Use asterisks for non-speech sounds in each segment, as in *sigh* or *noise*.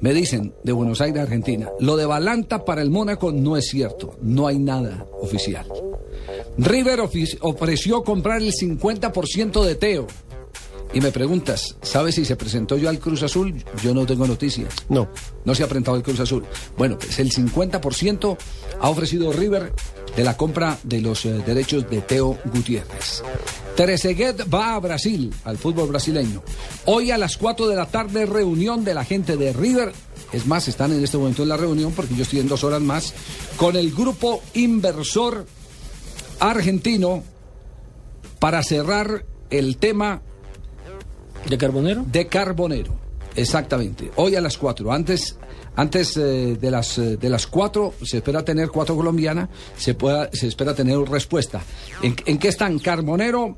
Me dicen de Buenos Aires, Argentina, lo de Balanta para el Mónaco no es cierto, no hay nada oficial. River ofreció comprar el 50% de Teo. Y me preguntas, ¿sabes si se presentó yo al Cruz Azul? Yo no tengo noticias. No. No se ha presentado el Cruz Azul. Bueno, pues el 50% ha ofrecido River de la compra de los eh, derechos de Teo Gutiérrez. Trezeguet va a Brasil, al fútbol brasileño. Hoy a las 4 de la tarde, reunión de la gente de River. Es más, están en este momento en la reunión, porque yo estoy en dos horas más, con el grupo inversor argentino para cerrar el tema ¿De Carbonero? de Carbonero. Exactamente. Hoy a las 4. Antes, antes eh, de las eh, de las 4 se espera tener cuatro colombianas, se pueda, se espera tener respuesta. ¿En, en qué están? Carbonero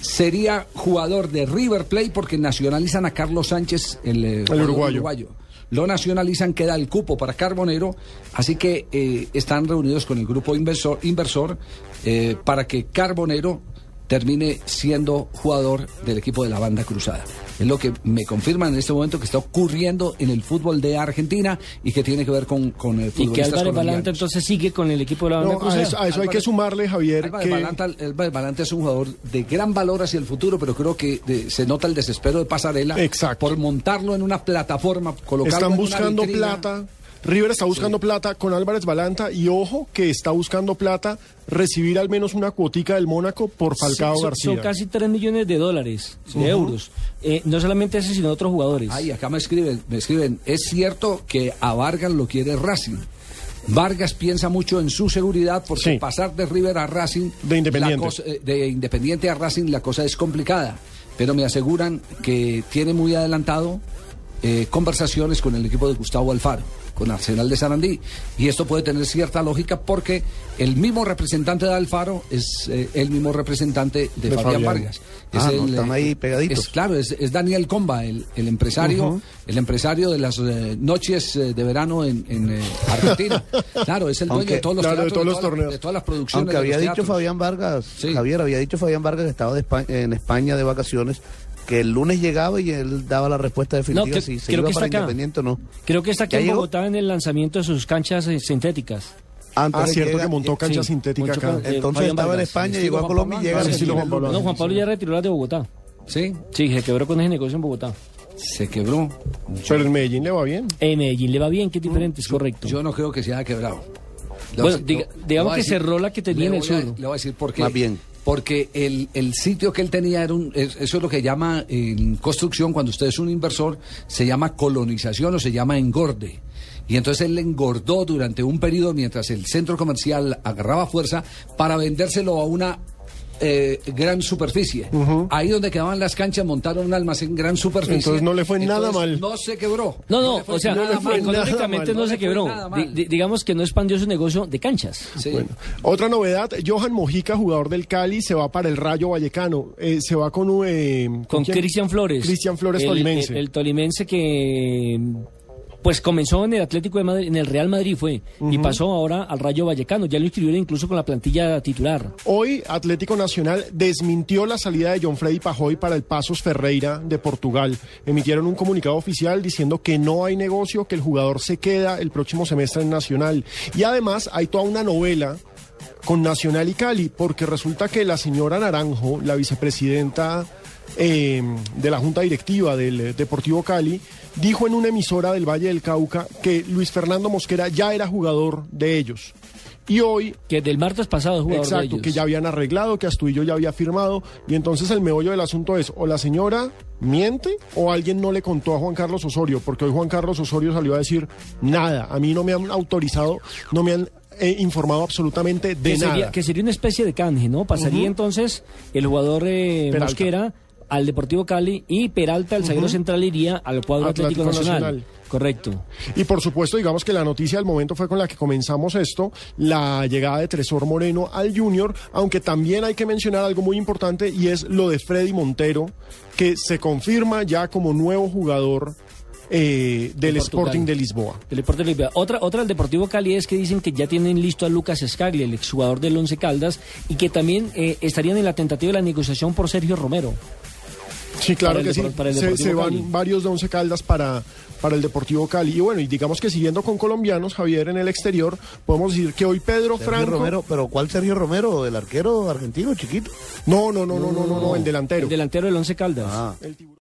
sería jugador de River Plate porque nacionalizan a Carlos Sánchez, el, eh, jugador uruguayo. Lo nacionalizan, queda el cupo para Carbonero, así que están reunidos con el grupo inversor, inversor eh, para que Carbonero termine siendo jugador del equipo de la banda cruzada. Es lo que me confirman en este momento que está ocurriendo en el fútbol de Argentina y que tiene que ver con, con el Y que Álvarez Balanta entonces sigue con el equipo de la banda No, a eso, a eso hay que sumarle, Javier, Álvarez que Balanta, Álvarez Balanta es un jugador de gran valor hacia el futuro, pero creo que de- se nota el desespero de Pasarela Exacto. por montarlo en una plataforma, colocarlo están en una buscando vitrina. plata. River está buscando plata con Álvarez Balanta y ojo que está buscando plata recibir al menos una cuotica del Mónaco por Falcao son, García. son casi 3 millones de dólares, de euros. Eh, no solamente ese, sino otros jugadores. Ay, acá me escriben, me escriben, es cierto que a Vargas lo quiere Racing. Vargas piensa mucho en su seguridad porque Sí. pasar de River a Racing, De Independiente. la cosa- eh, de Independiente a Racing, la cosa es complicada. Pero me aseguran que tiene muy adelantado eh, conversaciones con el equipo de Gustavo Alfaro, con Arsenal de Sarandí. Y esto puede tener cierta lógica porque el mismo representante de Alfaro es eh, el mismo representante de, De Fabián, Fabián. Vargas. Es Ah, no, están ahí pegaditos. es- claro, es, es Daniel Comba, el, el empresario, el empresario de las eh, noches eh, de verano en, en, eh, Argentina. *laughs* Claro, es el dueño Aunque- de todos los claro, de todos los torneos. de todas las producciones. Aunque de había los dicho teatros. Fabián Vargas, Sí. Javier, había dicho Fabián Vargas que estaba de Espa- en España de vacaciones, que el lunes llegaba y él daba la respuesta definitiva que- si se creo iba que para está acá. Independiente o no. Creo que está aquí ¿Ya en llegó? Bogotá en el lanzamiento de sus canchas eh, sintéticas. Antes Ah, cierto llega- que montó cancha sí, sintética acá. con- eh, Entonces Fabián estaba en. España, llegó a Colombia y llega estilo primer Juan Pablo. No, Juan Pablo ya retiró las de Bogotá. Sí, Sí, se quebró con ese negocio en Bogotá. se quebró. Pero en Medellín le va bien. En Medellín le va bien, que es diferente, es correcto. Yo no creo que se haya quebrado. Bueno, a diga- digamos a que cerró la que tenía en el a- sur. Le voy a decir por qué. Más bien. Porque el, el sitio que él tenía era un. es- Eso es lo que llama en construcción, cuando usted es un inversor, se llama colonización o se llama engorde. Y entonces él engordó durante un periodo mientras el centro comercial agarraba fuerza para vendérselo a una eh, gran superficie. Ahí donde quedaban las canchas montaron un almacén gran superficie. Entonces no le fue nada mal. No se quebró. No, no, fue o sea, económicamente no le se fue quebró. digamos que no expandió su negocio de canchas. Sí. Bueno, otra novedad, Johan Mojica, jugador del Cali, se va para el Rayo Vallecano. Eh, se va con... eh, Con? Cristian Flores. Cristian Flores el, tolimense. El, el tolimense que pues comenzó en el Atlético de Madrid, en el Real Madrid fue, y pasó ahora al Rayo Vallecano. Ya lo inscribieron incluso con la plantilla titular. Hoy Atlético Nacional desmintió la salida de John Freddy Pajoy para el Pasos Ferreira de Portugal. Emitieron un comunicado oficial diciendo que no hay negocio, que el jugador se queda el próximo semestre en Nacional. Y además hay toda una novela con Nacional y Cali, porque resulta que la señora Naranjo, la vicepresidenta eh, de la Junta Directiva del eh, Deportivo Cali, dijo en una emisora del Valle del Cauca que Luis Fernando Mosquera ya era jugador de ellos. Y hoy Que del martes pasado jugador de Exacto, ellos. que ya habían arreglado, que Astudillo ya había firmado. Y entonces el meollo del asunto es, o la señora miente o alguien no le contó a Juan Carlos Osorio, porque hoy Juan Carlos Osorio salió a decir nada, a mí no me han autorizado, no me han eh, informado absolutamente de que nada. sería, que sería una especie de canje, ¿no? Pasaría entonces el jugador eh. Mosquera al Deportivo Cali y Peralta, el zaguero central, iría al cuadro Atlético, Atlético Nacional. Nacional. Correcto. Y por supuesto, digamos que la noticia del momento fue con la que comenzamos esto, la llegada de Tresor Moreno al Junior, aunque también hay que mencionar algo muy importante y es lo de Freddy Montero, que se confirma ya como nuevo jugador eh, del De. Sporting de Lisboa. Del Deportivo de Lisboa. Otra, otra del Deportivo Cali es que dicen que ya tienen listo a Lucas Escaglia, el exjugador del Once Caldas, y que también eh, estarían en la tentativa de la negociación por Sergio Romero. Sí, claro que sí. Se, van Cali. varios de Once Caldas para, para el Deportivo Cali. Y bueno, y digamos que siguiendo con colombianos, Javier, en el exterior, podemos decir que hoy Pedro Sergio Franco... Romero, pero ¿cuál Sergio Romero? ¿El arquero argentino chiquito? No, no, no, no, no, no, no, el delantero. El delantero del Once Caldas. Ah. El tiburón.